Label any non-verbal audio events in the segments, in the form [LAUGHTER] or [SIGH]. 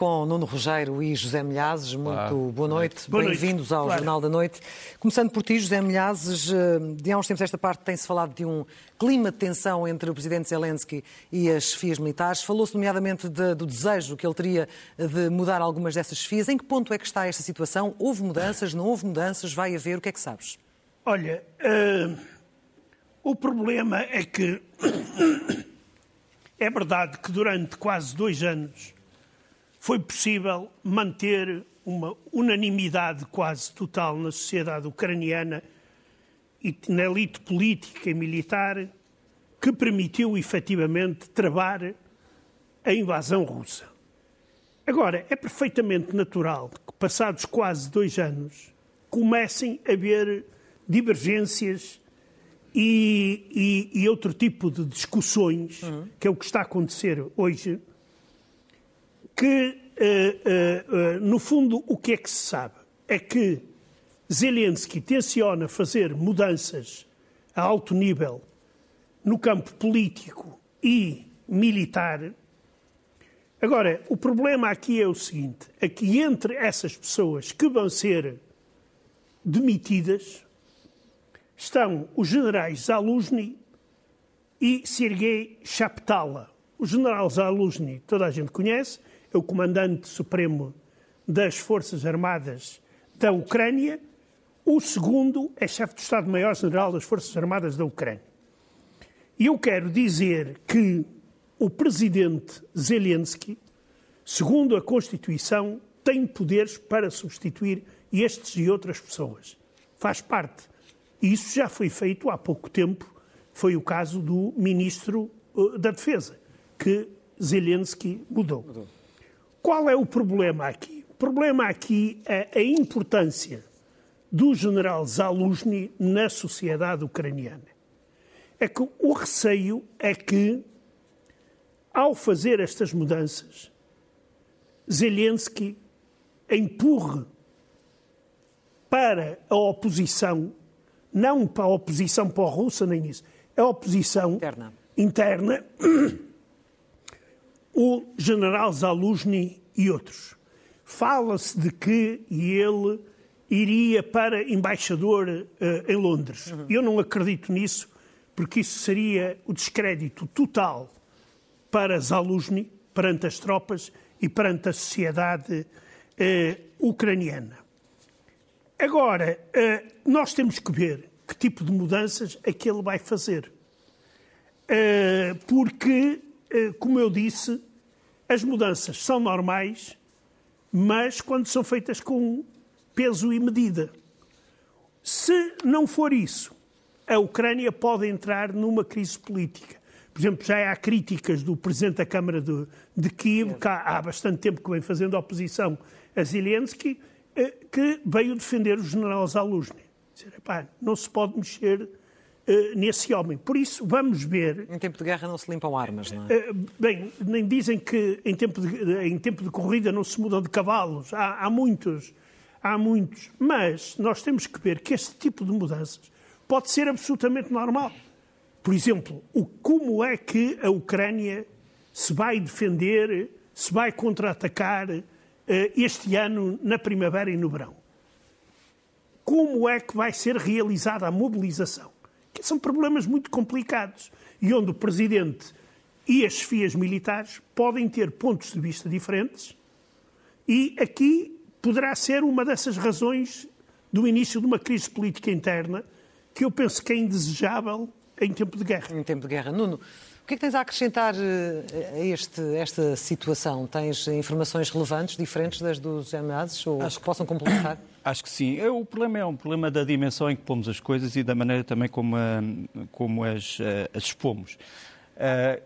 com Nuno Rogério e José Milhazes. Muito Claro. boa noite, Boa bem-vindos ao Claro. Jornal da Noite. Começando por ti, José Milhazes, eh, de há uns tempos esta parte tem-se falado de um clima de tensão entre o presidente Zelensky e as chefias militares. Falou-se nomeadamente de- do desejo que ele teria de mudar algumas dessas chefias. Em que ponto é que está esta situação? Houve mudanças, não houve mudanças? Vai haver? O que é que sabes? Olha, eh, o problema é que [COUGHS] é verdade que durante quase dois anos foi possível manter uma unanimidade quase total na sociedade ucraniana e na elite política e militar que permitiu efetivamente travar a invasão russa. Agora, é perfeitamente natural que, passados quase dois anos, comecem a haver divergências e, e- e outro tipo de discussões, que é o que está a acontecer hoje, que, eh, eh, eh, no fundo, o que é que se sabe? É que Zelensky tenciona fazer mudanças a alto nível no campo político e militar. Agora, o problema aqui é o seguinte: é que entre essas pessoas que vão ser demitidas estão os generais Zaluzny e Sergei Chaptala. O general Zaluzny, toda a gente conhece, o comandante supremo das Forças Armadas da Ucrânia. O segundo é chefe de Estado-Maior-General das Forças Armadas da Ucrânia. E eu quero dizer que o presidente Zelensky, segundo a Constituição, tem poderes para substituir estes e outras pessoas. Faz parte. E isso já foi feito há pouco tempo. Foi o caso do ministro eh, da Defesa, que Zelensky mudou. Qual é o problema aqui? O problema aqui é a importância do general Zaluzny na sociedade ucraniana. É que o receio é que, ao fazer estas mudanças, Zelensky empurre para a oposição, não para a oposição pró-russa nem isso, a oposição Interna. interna, o general Zaluzny e outros. Fala-se de que ele iria para embaixador eh, em Londres. Eu não acredito nisso, porque isso seria o descrédito total para Zaluzny, perante as tropas e perante a sociedade eh, ucraniana. Agora, eh, nós temos que ver que tipo de mudanças é que ele vai fazer. Porque, como eu disse, as mudanças são normais, mas quando são feitas com peso e medida. Se não for isso, a Ucrânia pode entrar numa crise política. Por exemplo, já há críticas do Presidente da Câmara de, de Kiev, que há, há bastante tempo que vem fazendo oposição a Zelensky, eh, que veio defender o general Zaluzny. Dizer, "Epá, não se pode mexer eh, nesse homem. Por isso, vamos ver Em tempo de guerra não se limpam armas, não é? eh, Bem, nem dizem que em tempo de, em tempo de corrida não se mudam de cavalos. Há, há muitos, há muitos. Mas nós temos que ver que este tipo de mudanças pode ser absolutamente normal. Por exemplo, o, como é que a Ucrânia se vai defender, se vai contra-atacar eh, este ano na primavera e no verão? como é que vai ser realizada a mobilização. Que são problemas muito complicados e onde o Presidente e as chefias militares podem ter pontos de vista diferentes e aqui poderá ser uma dessas razões do início de uma crise política interna que eu penso que é indesejável em tempo de guerra. Em tempo de guerra. Nuno, que é que tens a acrescentar eh, a este, esta situação? Tens informações relevantes, diferentes das dos ameaças, ou que possam complementar? [COUGHS] Acho que sim. O problema é um problema da dimensão em que pomos as coisas e da maneira também como, ah, como as, ah, as expomos.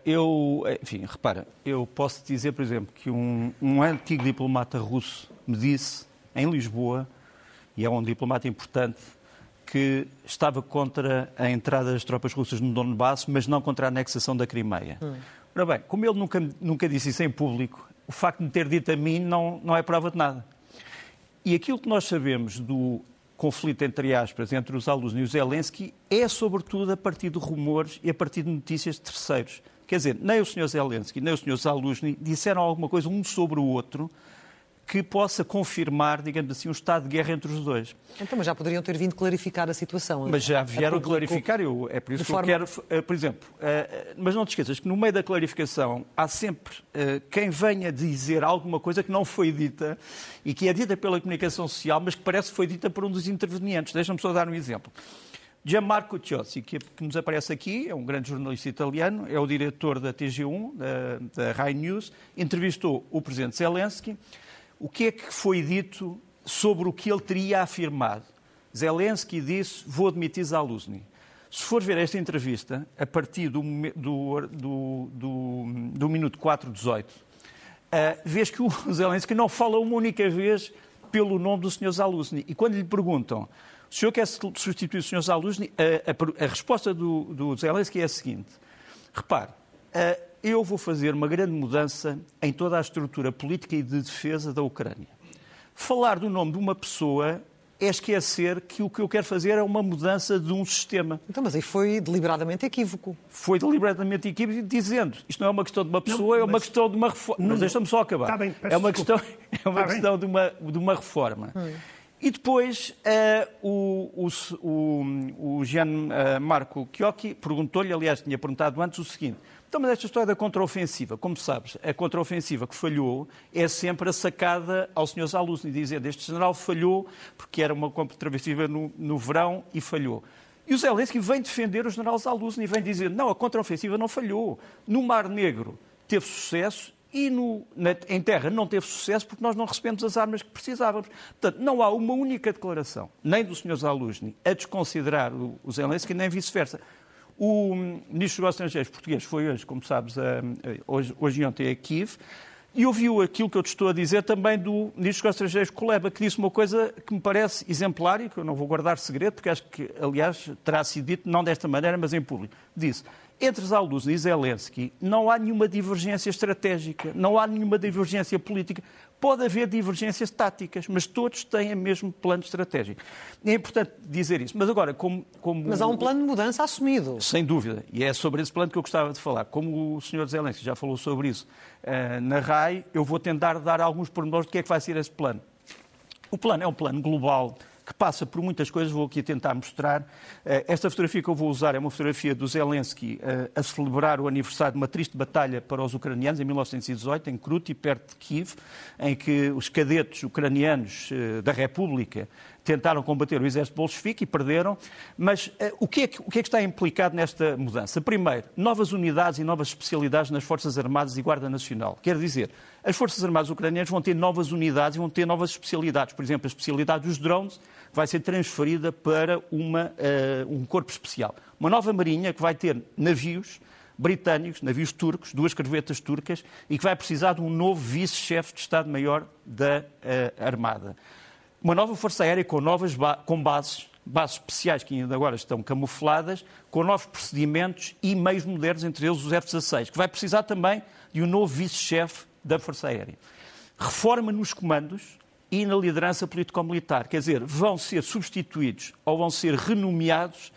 Eu, enfim, repara, eu posso dizer, por exemplo, que um, um antigo diplomata russo me disse, em Lisboa, e é um diplomata importante, que estava contra a entrada das tropas russas no Donbass, mas não contra a anexação da Crimeia. Ora bem, como ele nunca, nunca disse isso em público, o facto de me ter dito a mim não, não é prova de nada. E aquilo que nós sabemos do conflito, entre aspas, entre os alunos e o Zelensky é, sobretudo, a partir de rumores e a partir de notícias de terceiros. Quer dizer, nem o Sr. Zelensky, nem o Sr. Zaluzny disseram alguma coisa um sobre o outro que possa confirmar, digamos assim, um estado de guerra entre os dois. Então, mas já poderiam ter vindo clarificar a situação. Mas já vieram a clarificar, eu, é por isso que forma... eu quero, eh, por exemplo, uh, mas não te esqueças que no meio da clarificação há sempre quem venha dizer alguma coisa que não foi dita e que é dita pela comunicação social, mas que parece que foi dita por um dos intervenientes. Deixa-me só dar um exemplo. Gianmarco Ciozzi, que, que, nos aparece aqui, é um grande jornalista italiano, é o diretor da TG1, da, da Rai News, entrevistou o presidente Zelensky o que é que foi dito sobre o que ele teria afirmado? Zelensky disse: Vou admitir Zaluzny. Se for ver esta entrevista, a partir do, do, do, do, do minuto 4.18, uh, vês que o [LAUGHS] Zelensky não fala uma única vez pelo nome do Sr. Zaluzny. E quando lhe perguntam o senhor quer substituir o Sr. Zaluzny, a, a, a resposta do, do Zelensky é a seguinte: repare, uh, eu vou fazer uma grande mudança em toda a estrutura política e de defesa da Ucrânia. Falar do nome de uma pessoa é esquecer que o que eu quero fazer é uma mudança de um sistema. Então, mas aí foi deliberadamente equívoco. Foi deliberadamente equívoco, dizendo isto não é uma questão de uma pessoa, não, é uma questão de uma reforma. Mas deixa-me só acabar. Tá bem, é uma questão, é uma questão de, uma, de uma reforma. Hum. E depois uh, o, o, o, o Jean uh, Marco Chiocchi perguntou-lhe, aliás, tinha perguntado antes o seguinte: então, mas esta história da contraofensiva, como sabes, a contraofensiva que falhou é sempre a sacada ao Sr. Zaluzny, dizendo este general falhou porque era uma contraofensiva no, no verão e falhou. E o Zelensky vem defender o general Zaluzny e vem dizer não, a contraofensiva não falhou. No Mar Negro teve sucesso e no, na, em terra não teve sucesso porque nós não recebemos as armas que precisávamos. Portanto, não há uma única declaração, nem do Sr. Zaluzny, a desconsiderar o, o Zelensky, nem vice-versa. O Ministro dos Estrangeiros português foi hoje, como sabes, hoje, hoje e ontem a Kiev, e ouviu aquilo que eu te estou a dizer também do Ministro dos Estrangeiros Kuleba, que disse uma coisa que me parece exemplar e que eu não vou guardar segredo, porque acho que, aliás, terá sido dito não desta maneira, mas em público. Disse, entre Zalduz e Zelensky não há nenhuma divergência estratégica, não há nenhuma divergência política. Pode haver divergências táticas, mas todos têm o mesmo plano estratégico. É importante dizer isso. Mas agora, como, como... Mas há um plano de mudança assumido. Sem dúvida. E é sobre esse plano que eu gostava de falar. Como o Sr. Zelensky já falou sobre isso uh, na RAI, eu vou tentar dar alguns pormenores do que é que vai ser esse plano. O plano é um plano global que passa por muitas coisas, vou aqui tentar mostrar. Eh, esta fotografia que eu vou usar é uma fotografia do Zelensky eh, a celebrar o aniversário de uma triste batalha para os ucranianos em 1918, em Kruti, perto de Kiev, em que os cadetes ucranianos eh, da República tentaram combater o exército bolchevique e perderam. Mas uh, o, que é que, o que é que está implicado nesta mudança? Primeiro, novas unidades e novas especialidades nas Forças Armadas e Guarda Nacional. Quer dizer, as Forças Armadas ucranianas vão ter novas unidades e vão ter novas especialidades. Por exemplo, a especialidade dos drones vai ser transferida para uma, uh, um corpo especial. Uma nova marinha que vai ter navios britânicos, navios turcos, duas corvetas turcas, e que vai precisar de um novo vice-chefe de Estado-Maior da uh, Armada uma nova Força Aérea com novas ba com bases, bases especiais que ainda agora estão camufladas, com novos procedimentos e meios modernos, entre eles os F-16, que vai precisar também de um novo vice-chefe da Força Aérea. Reforma nos comandos e na liderança político-militar, quer dizer, vão ser substituídos ou vão ser renomeados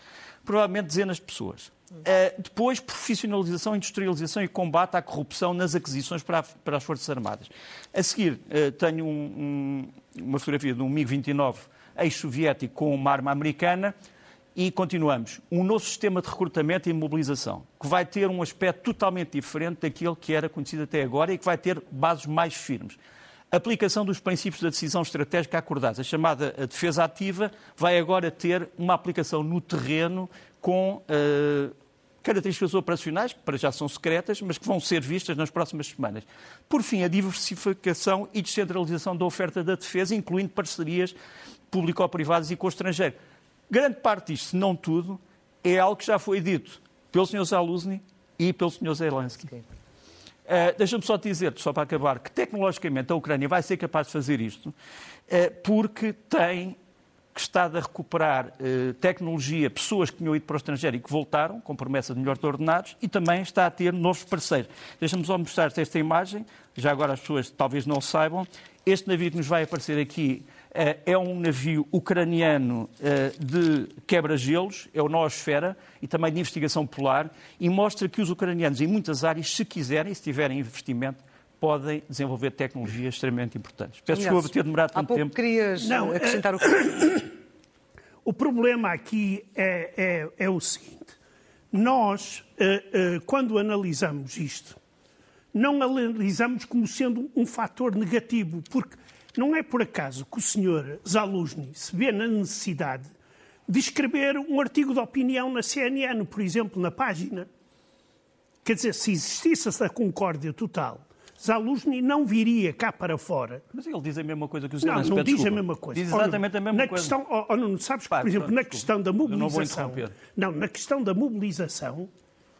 provavelmente dezenas de pessoas. Uh, depois, profissionalização, industrialização e combate à corrupção nas aquisições para, a, para as Forças Armadas. A seguir, uh, tenho um, um, uma fotografia de um MiG-29 ex-soviético com uma arma americana e continuamos. Um novo sistema de recrutamento e mobilização, que vai ter um aspecto totalmente diferente daquele que era conhecido até agora e que vai ter bases mais firmes. Aplicação dos princípios da decisão estratégica acordados, a chamada defesa ativa, vai agora ter uma aplicação no terreno com uh, características operacionais, que para já são secretas, mas que vão ser vistas nas próximas semanas. Por fim, a diversificação e descentralização da oferta da defesa, incluindo parcerias público-privadas e com o estrangeiro. Grande parte disto, se não tudo, é algo que já foi dito pelo Sr. Zaluzny e pelo Sr. Zelensky. Uh, Deixa-me só dizer, só para acabar, que tecnologicamente a Ucrânia vai ser capaz de fazer isto, uh, porque tem que está a recuperar uh, tecnologia, pessoas que tinham ido para o estrangeiro e que voltaram, com promessa de melhores ordenados, e também está a ter novos parceiros. Deixa-me só mostrar esta imagem, já agora as pessoas talvez não saibam. Este navio que nos vai aparecer aqui é um navio ucraniano de quebra-gelos, é o Noosfera, e também de investigação polar, e mostra que os ucranianos, em muitas áreas, se quiserem, se tiverem investimento, podem desenvolver tecnologias extremamente importantes. Peço desculpa por ter demorado tanto há pouco tempo. querias Não, acrescentar o [COUGHS] O problema aqui é, é, é o seguinte: nós, eh, eh, quando analisamos isto, não analisamos como sendo um fator negativo, porque não é por acaso que o senhor Zaluzny se vê na necessidade de escrever um artigo de opinião na CNN, por exemplo, na página. Quer dizer, se existisse essa concórdia total, Zaluzny não viria cá para fora. Mas ele diz a mesma coisa que o Não, Zelensky. não Pede diz a mesma coisa. Diz Oh, exatamente a mesma na coisa. Questão, oh, oh, Nuno, sabes que, Pá, por exemplo, na desculpa. questão da não mobilização. interromper. Não, na questão da mobilização,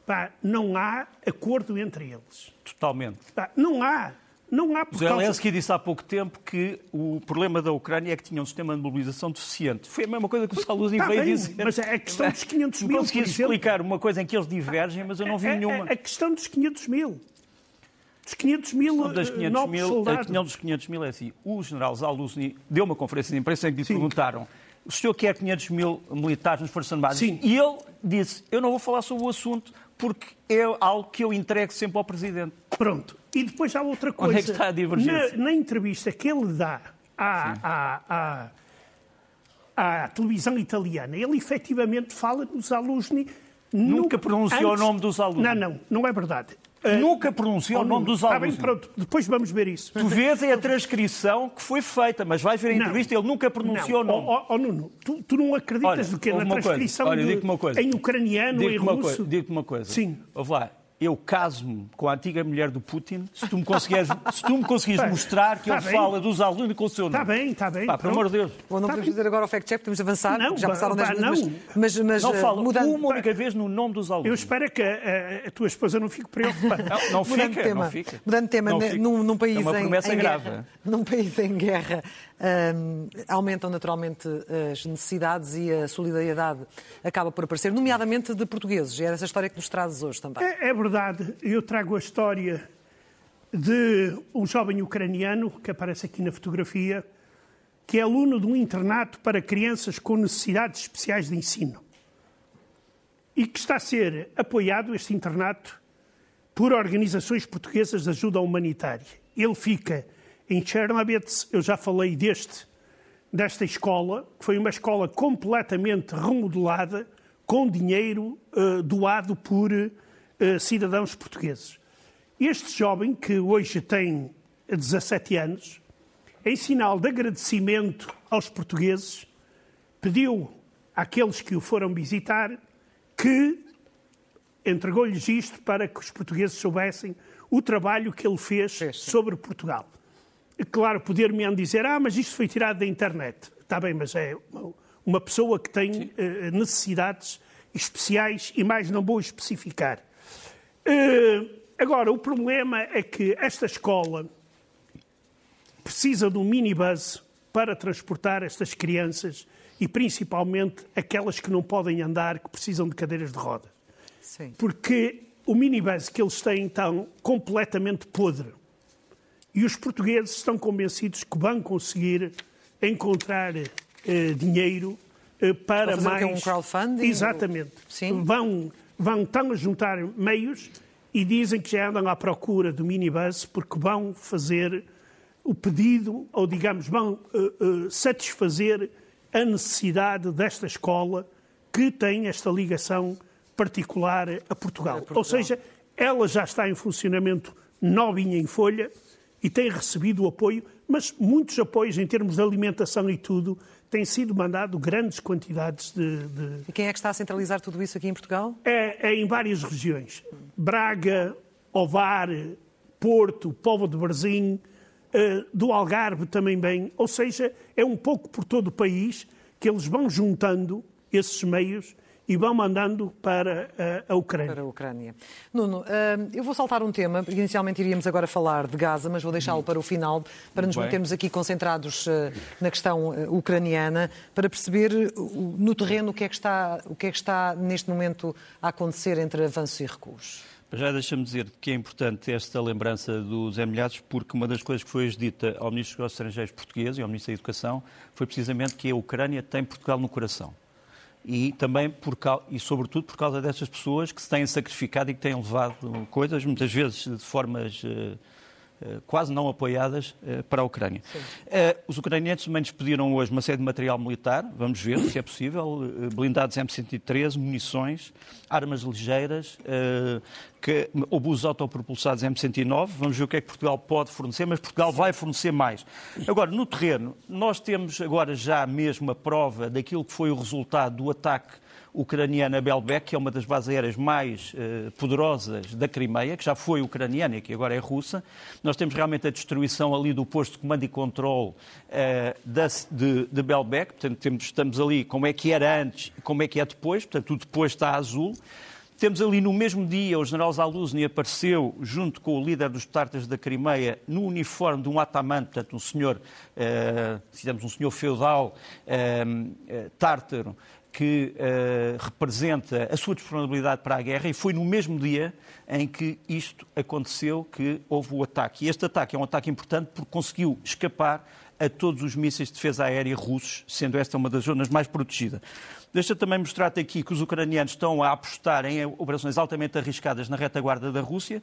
pá, não há acordo entre eles. Totalmente. Pá, não há. Não há O por causa... Zelensky disse há pouco tempo que o problema da Ucrânia é que tinha um sistema de mobilização deficiente. Foi a mesma coisa que o Saluzzi veio bem, dizer. mas é a questão dos 500 Tu [LAUGHS] mil, exemplo. explicar uma coisa em que eles divergem, mas eu não vi É- é- nenhuma. A, questão dos 500 mil. Dos 500 mil, das eh, 500 novos mil, a soldados. questão dos 500 mil é assim. O general Zaluzny deu uma conferência de imprensa em que lhe Sim. perguntaram o senhor quer 500 mil militares nas Forças Armadas? Sim. E ele disse, eu não vou falar sobre o assunto porque é algo que eu entrego sempre ao Presidente. Pronto. E depois há outra coisa. Onde é que está a divergência? Na, na entrevista que ele dá à, à, à, à televisão italiana, ele efetivamente fala do Zaluzny. Nunca no- pronunciou o nome do Zaluzny. Não, não, não é verdade. Nunca pronunciou o nome do Está bem, pronto, depois vamos ver isso. Tu vês é a transcrição que foi feita, mas vais ver a entrevista ele nunca pronunciou não. o nome. Oh, oh, Nuno, tu, tu não acreditas Olha, do que houve na uma coisa. transcrição Olha, de- uma coisa. em ucraniano, em Digo-te uma, russo? digo-te uma coisa. Sim. Ouve lá, eu caso-me com a antiga mulher do Putin se tu me conseguires, [LAUGHS] se tu me conseguires mostrar que Tá ele bem. fala dos alunos com o seu nome. Está bem, está bem. Pá, pelo amor de Deus. Bom, não Tá podemos bem. fazer agora o fact-check, podemos avançar, Não, já passaram vá, 10 minutos. não. Mas, mas, mas Não eh, fala mudando, uma única vez no nome dos alunos. Eu espero que a, a- a tua esposa não fique preocupada. Não, não Mudando de fica, tema, não fica. mudando de tema fica. num, num país É uma em, promessa em grave. guerra, num país em guerra, hum, aumentam naturalmente as necessidades e a solidariedade acaba por aparecer, nomeadamente de portugueses. E é essa história que nos trazes hoje também. É, é verdade, eu trago a história de um jovem ucraniano que aparece aqui na fotografia, que é aluno de um internato para crianças com necessidades especiais de ensino. E que está a ser apoiado, este internato, por organizações portuguesas de ajuda humanitária. Ele fica em Chernobitz, eu já falei deste, desta escola, que foi uma escola completamente remodelada, com dinheiro eh, doado por eh, cidadãos portugueses. Este jovem, que hoje tem 17 anos, em sinal de agradecimento aos portugueses, pediu àqueles que o foram visitar que entregou-lhes isto para que os portugueses soubessem o trabalho que ele fez sobre Portugal. Claro, poder-me dizer, ah, mas isto foi tirado da internet. Está bem, mas é uma- pessoa que tem eh, necessidades especiais e mais não vou especificar. Eh, agora, o problema é que esta escola precisa de um minibus para transportar estas crianças e principalmente aquelas que não podem andar, que precisam de cadeiras de rodas Sim. porque o minibus que eles têm está completamente podre. E os portugueses estão convencidos que vão conseguir encontrar eh, dinheiro eh, para mais. Um crowdfunding? Exatamente. Sim. Vão, vão estão a juntar meios e dizem que já andam à procura do minibus porque vão fazer o pedido, ou digamos, vão eh, eh, satisfazer a necessidade desta escola que tem esta ligação particular a Portugal. Ou seja, ela já está em funcionamento novinha em folha e tem recebido apoio, mas muitos apoios em termos de alimentação e tudo, têm sido mandado grandes quantidades de- de, E quem é que está a centralizar tudo isso aqui em Portugal? é, é em várias regiões. Braga, Ovar, Porto, Povo de Varzim, eh, do Algarve também bem. Ou seja, é um pouco por todo o país que eles vão juntando esses meios e vão mandando para eh, a Ucrânia. Para a Ucrânia. Nuno, hum, eu vou saltar um tema, inicialmente iríamos agora falar de Gaza, mas vou deixá-lo para o final, para nos Bem. mantermos aqui concentrados eh, na questão eh, ucraniana, para perceber no terreno o que, é que está, o que é que está neste momento a acontecer entre avanços e recuos. Já deixa-me dizer que é importante esta lembrança dos Emilhados, porque uma das coisas que foi dita ao Ministro dos Negócios Estrangeiros português e ao Ministro da Educação foi precisamente que a Ucrânia tem Portugal no coração. E também, por, e sobretudo, por causa dessas pessoas que se têm sacrificado e que têm levado coisas, muitas vezes de formas eh, quase não apoiadas eh, para a Ucrânia. Eh, os ucranianos também despediram hoje uma série de material militar, vamos ver se é possível, blindados M113, munições, armas ligeiras, que, obusos autopropulsados M109, vamos ver o que é que Portugal pode fornecer, mas Portugal vai fornecer mais. Agora, no terreno, nós temos agora já mesmo a prova daquilo que foi o resultado do ataque ucraniana Belbek, que é uma das bases aéreas mais uh, poderosas da Crimeia, que já foi ucraniana e que agora é russa. Nós temos realmente a destruição ali do posto de comando e controle uh, de, de Belbek, portanto temos, estamos ali como é que era antes e como é que é depois, portanto o depois está azul. Temos ali no mesmo dia o general Zaluzny apareceu junto com o líder dos tartas da Crimeia no uniforme de um ataman, portanto um senhor, uh, digamos um senhor feudal uh, tártaro, que uh, representa a sua disponibilidade para a guerra e foi no mesmo dia em que isto aconteceu que houve o ataque. E este ataque é um ataque importante porque conseguiu escapar a todos os mísseis de defesa aérea russos, sendo esta uma das zonas mais protegidas. Deixa também mostrar-te aqui que os ucranianos estão a apostar em operações altamente arriscadas na retaguarda da Rússia.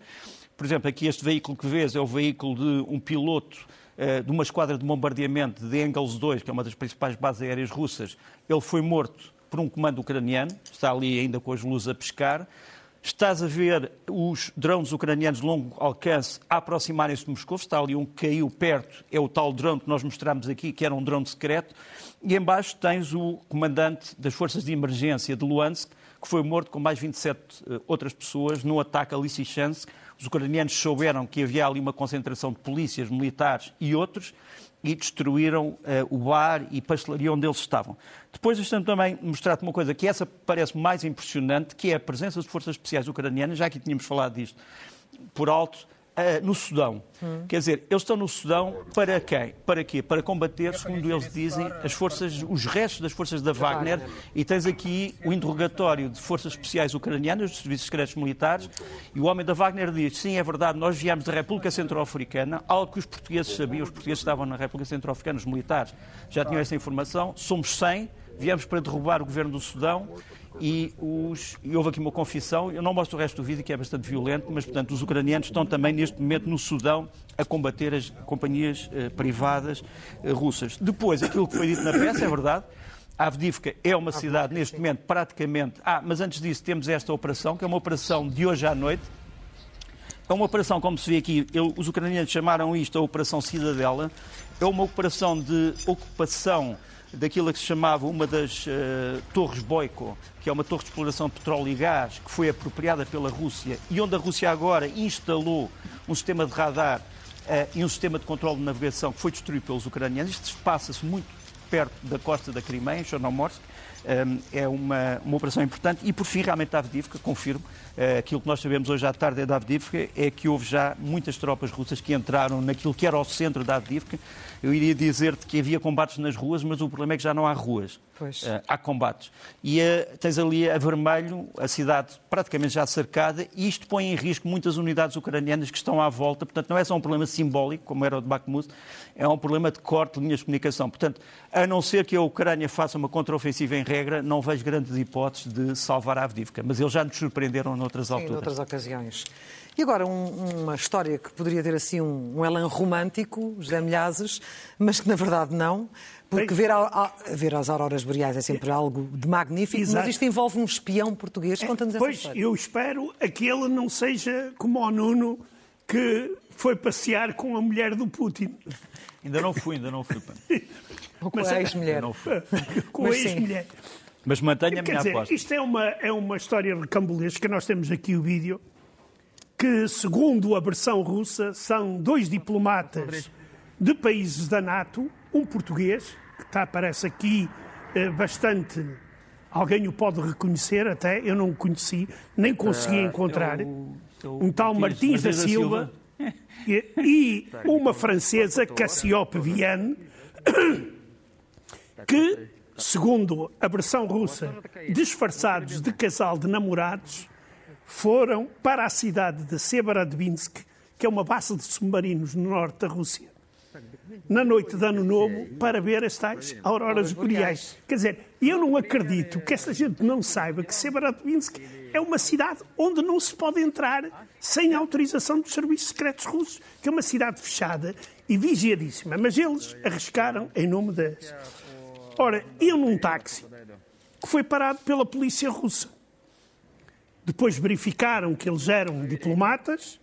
Por exemplo, aqui este veículo que vês é o veículo de um piloto eh, de uma esquadra de bombardeamento de Engels 2, que é uma das principais bases aéreas russas. Ele foi morto por um comando ucraniano, está ali ainda com as luzes a pescar. Estás a ver os drones ucranianos de longo alcance aproximarem-se de Moscou. Está ali um que caiu perto, é o tal drone que nós mostramos aqui, que era um drone secreto. E embaixo tens o comandante das forças de emergência de Luhansk, que foi morto com mais 27 eh, outras pessoas no ataque a Lysychansk. Os ucranianos souberam que havia ali uma concentração de polícias, militares e outros e destruíram uh, o bar e pastelaria onde eles estavam. Depois deixa também mostrar-te uma coisa que essa parece mais impressionante, que é a presença de forças especiais ucranianas, já que tínhamos falado disto por alto, uh, no Sudão. Hum. Quer dizer, eles estão no Sudão para quem? Para quê? Para combater, segundo eles dizem, as forças, os restos das forças da Wagner. E tens aqui o interrogatório de forças especiais ucranianas, dos serviços secretos militares, e o homem da Wagner diz: sim, é verdade, nós viemos da República Centro-Africana, algo que os portugueses sabiam, os portugueses estavam na República Centro-Africana, os militares já tinham essa informação, somos 100, viemos para derrubar o governo do Sudão e, os, e houve aqui uma confissão, eu não mostro o resto do vídeo que é bastante violento, mas portanto os ucranianos estão também neste momento no Sudão a combater as companhias eh, privadas eh, russas. Depois, aquilo que foi dito na peça é verdade, Avdivka é uma cidade neste momento praticamente. Ah, mas antes disso temos esta operação, que é uma operação de hoje à noite. É uma operação, como se vê aqui, eu, os ucranianos chamaram isto a Operação Cidadela. É uma operação de ocupação daquilo que se chamava uma das uh, torres Boico, que é uma torre de exploração de petróleo e gás, que foi apropriada pela Rússia e onde a Rússia agora instalou um sistema de radar uh, e um sistema de controle de navegação que foi destruído pelos ucranianos. Isto passa-se muito perto da costa da Crimeia, em Chernomorsk. É uma, uma operação importante. E, por fim, realmente, a Avdivka, confirmo, uh, aquilo que nós sabemos hoje à tarde é da Avdivka, é que houve já muitas tropas russas que entraram naquilo que era o centro da Avdivka eu iria dizer-te que havia combates nas ruas, mas o problema é que já não há ruas. Pois. Uh, há combates. E uh, tens ali a vermelho, a cidade praticamente já cercada, e isto põe em risco muitas unidades ucranianas que estão à volta. Portanto, não é só um problema simbólico, como era o de Bakhmut, é um problema de corte de linhas de comunicação. Portanto, a não ser que a Ucrânia faça uma contraofensiva em regra, não vejo grandes hipóteses de salvar a Avdivka. Mas eles já nos surpreenderam noutras Sim, alturas. noutras ocasiões. E agora, um, uma história que poderia ter assim um, um elan romântico, José Milhazes, mas que na verdade não, porque ver, a, a, ver as auroras boreais é sempre algo de magnífico, Exato. mas isto envolve um espião português. Conta-nos essa pois, história. eu espero que ele não seja como o Nuno, que foi passear com a mulher do Putin. Ainda não fui, ainda não fui. Ou com mas, a ex-mulher. com a ex-mulher. Mas mantenha a minha dizer, aposta. Isto é uma, é uma história recambulesca. Nós temos aqui o vídeo que, segundo a versão russa, são dois diplomatas de países da NATO, um português, que está, aparece aqui eh, bastante. Alguém o pode reconhecer até, eu não o conheci, nem consegui uh, encontrar. Eu, eu, um tal Martins, da Silva, Silva. E, uma francesa, Cassiope Vienne, [COUGHS] que, segundo a versão russa, disfarçados de casal de namorados, foram para a cidade de Severodvinsk, que é uma base de submarinos no norte da Rússia, na noite de Ano Novo, para ver as tais auroras boreais. Quer dizer, eu não acredito que esta gente não saiba que Severodvinsk é uma cidade onde não se pode entrar sem autorização dos serviços secretos russos, que é uma cidade fechada e vigiadíssima. Mas eles arriscaram em nome das. Ora, eu num táxi que foi parado pela polícia russa. Depois verificaram que eles eram diplomatas,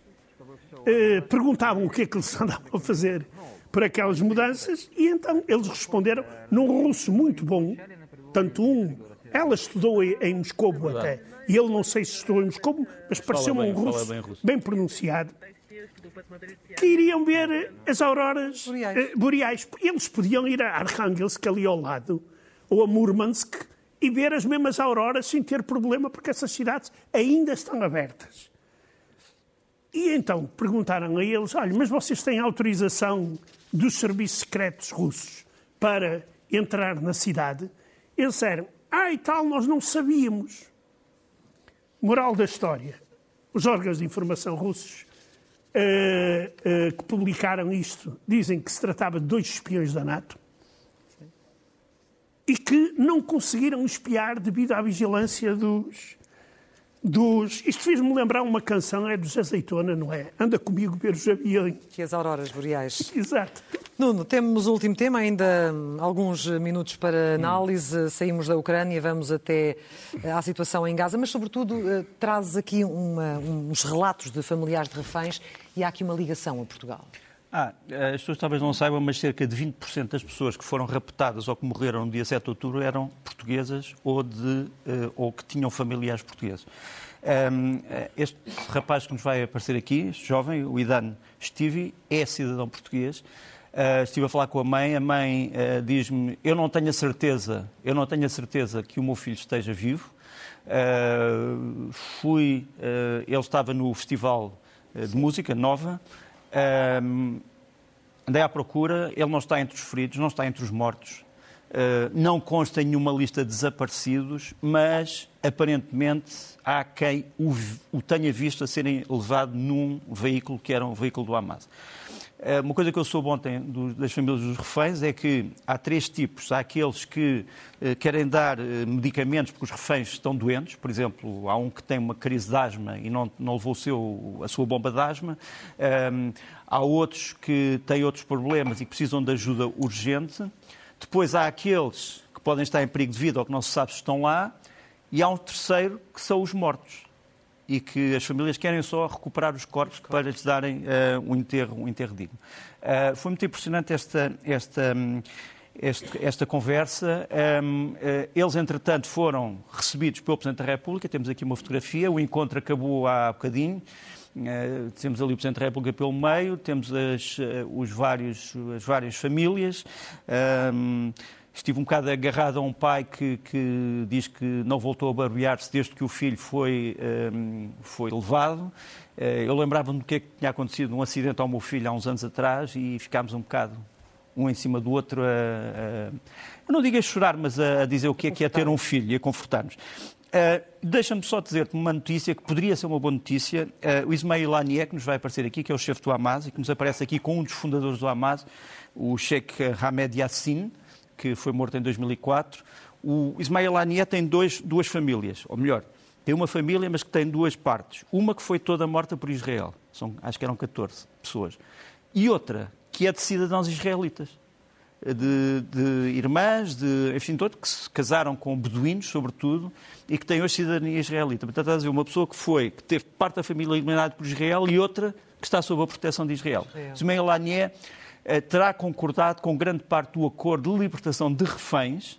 eh, perguntavam o que é que eles [LAUGHS] andavam a fazer por aquelas mudanças e então eles responderam num russo muito bom, tanto um, ela estudou em Moscou até, e ele não sei se estudou em Moscou, mas pareceu-me um russo bem, russo bem, pronunciado, que iriam ver as auroras boreais. Eh, boreais. Eles podiam ir a Arkhangelsk ali ao lado, ou a Murmansk, e ver as mesmas auroras sem ter problema, porque essas cidades ainda estão abertas. E então perguntaram a eles: olha, mas vocês têm autorização dos serviços secretos russos para entrar na cidade? Eles disseram: ah, e tal, nós não sabíamos. Moral da história: os órgãos de informação russos uh, uh, que publicaram isto dizem que se tratava de dois espiões da NATO e que não conseguiram espiar devido à vigilância dos. Dos... Isto fez-me lembrar uma canção, é dos Azeitona, não é? Anda comigo ver os aviões. Que as auroras boreais. [LAUGHS] Exato. Nuno, temos o último tema, ainda alguns minutos para análise. Saímos da Ucrânia, vamos até eh, à situação em Gaza, mas, sobretudo, eh, traz aqui uma, uns relatos de familiares de reféns e há aqui uma ligação a Portugal. Ah, as pessoas talvez não saibam, mas cerca de 20% das pessoas que foram raptadas ou que morreram no dia 7 de outubro eram portuguesas ou, de, uh, ou que tinham familiares portugueses. Eh, este rapaz que nos vai aparecer aqui, este jovem, o Idan Stivi, é cidadão português. Uh, estive a falar com a mãe, a mãe uh, diz-me, eu não tenho a certeza, eu não tenho a certeza que o meu filho esteja vivo. Uh, fui, ele estava no festival de música nova, um, andei à procura, ele não está entre os feridos, não está entre os mortos. Uh, não consta em nenhuma lista de desaparecidos, mas aparentemente há quem o, o tenha visto a serem levado num veículo que era um veículo do Hamas. Eh, uma coisa que eu soube ontem das famílias dos reféns é que há três tipos. Há aqueles que eh, querem dar eh, medicamentos porque os reféns estão doentes. Por exemplo, há um que tem uma crise de asma e não, não levou seu, a sua bomba de asma. Há outros que têm outros problemas e precisam de ajuda urgente. Depois há aqueles que podem estar em perigo de vida ou que não se sabe se estão lá. E há um terceiro que são os mortos e que as famílias querem só recuperar os corpos para lhes darem uh, um, enterro, um enterro digno. Uh, foi muito impressionante esta, esta, esta, esta conversa. Um, uh, eh, eles, entretanto, foram recebidos pelo Presidente da República. Temos aqui uma fotografia. O encontro acabou há bocadinho. Uh, temos ali o Presidente da República pelo meio, temos as, uh, os vários, as várias famílias. Estive um bocado agarrado a um pai que, que diz que não voltou a barbear-se desde que o filho foi, um, ehm, foi levado. Eh, eu lembrava-me do que, é que tinha acontecido, um acidente ao meu filho há uns anos atrás e ficámos um bocado um em cima do outro a, a eu não digo a chorar, mas a, a dizer o que é que é ter um filho e a confortar-nos. Uh, Deixa-me só dizer-te uma notícia que poderia ser uma boa notícia. Uh, o Ismail Haniyeh, que nos vai aparecer aqui, que é o chefe do Hamas e que nos aparece aqui com um dos fundadores do Hamas, o Sheikh Hamed Yassin, que foi morto em 2004. O Ismail Haniyeh tem dois, duas famílias, ou melhor, tem uma família, mas que tem duas partes. Uma que foi toda morta por Israel, São, acho que eram 14 pessoas. E outra que é de cidadãos israelitas, de, de irmãs, de, enfim, todos que se casaram com beduínos, sobretudo, e que têm hoje cidadania israelita. Portanto, estás a dizer, uma pessoa que foi, que teve parte da família eliminada por Israel e outra que está sob a proteção de Israel. Ismail Haniyeh eh, terá concordado com grande parte do acordo de libertação de reféns,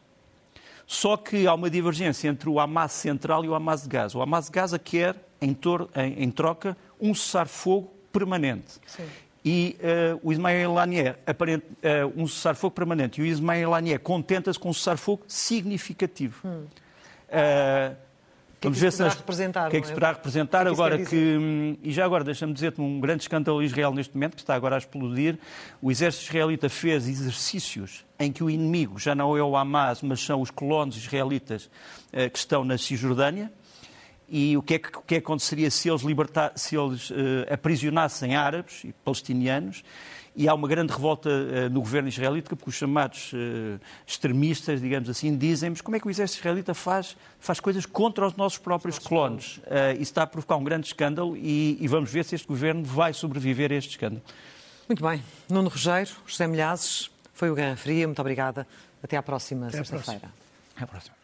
só que há uma divergência entre o Hamas central e o Hamas de Gaza. O Hamas de Gaza quer, em, em, em troca, um cessar-fogo permanente. Sim. E uh, o Ismael Haniyeh, aparente, uh, um cessar-fogo permanente, e o Ismael Haniyeh contenta-se com um cessar-fogo significativo. Hum. Uh, que Vamos ver se representar. O que é que se poderá representar que é que agora que. Hum, e já agora, deixa-me dizer-te um grande escândalo Israel neste momento, que está agora a explodir. O exército israelita fez exercícios em que o inimigo já não é o Hamas, mas são os colonos israelitas que estão na Cisjordânia. E o que é que, o que, é que aconteceria se eles, libertar, se eles uh, aprisionassem árabes e palestinianos? E há uma grande revolta uh, no governo israelita, porque os chamados uh, extremistas, digamos assim, dizem mas como é que o exército israelita faz, faz coisas contra os nossos próprios colonos? isso está a provocar um grande escândalo e, e vamos ver se este governo vai sobreviver a este escândalo. Muito bem. Nuno Rogério, José Milhazes, foi o Guerra Fria. Muito obrigada. Até à próxima sexta-feira. Até à próxima.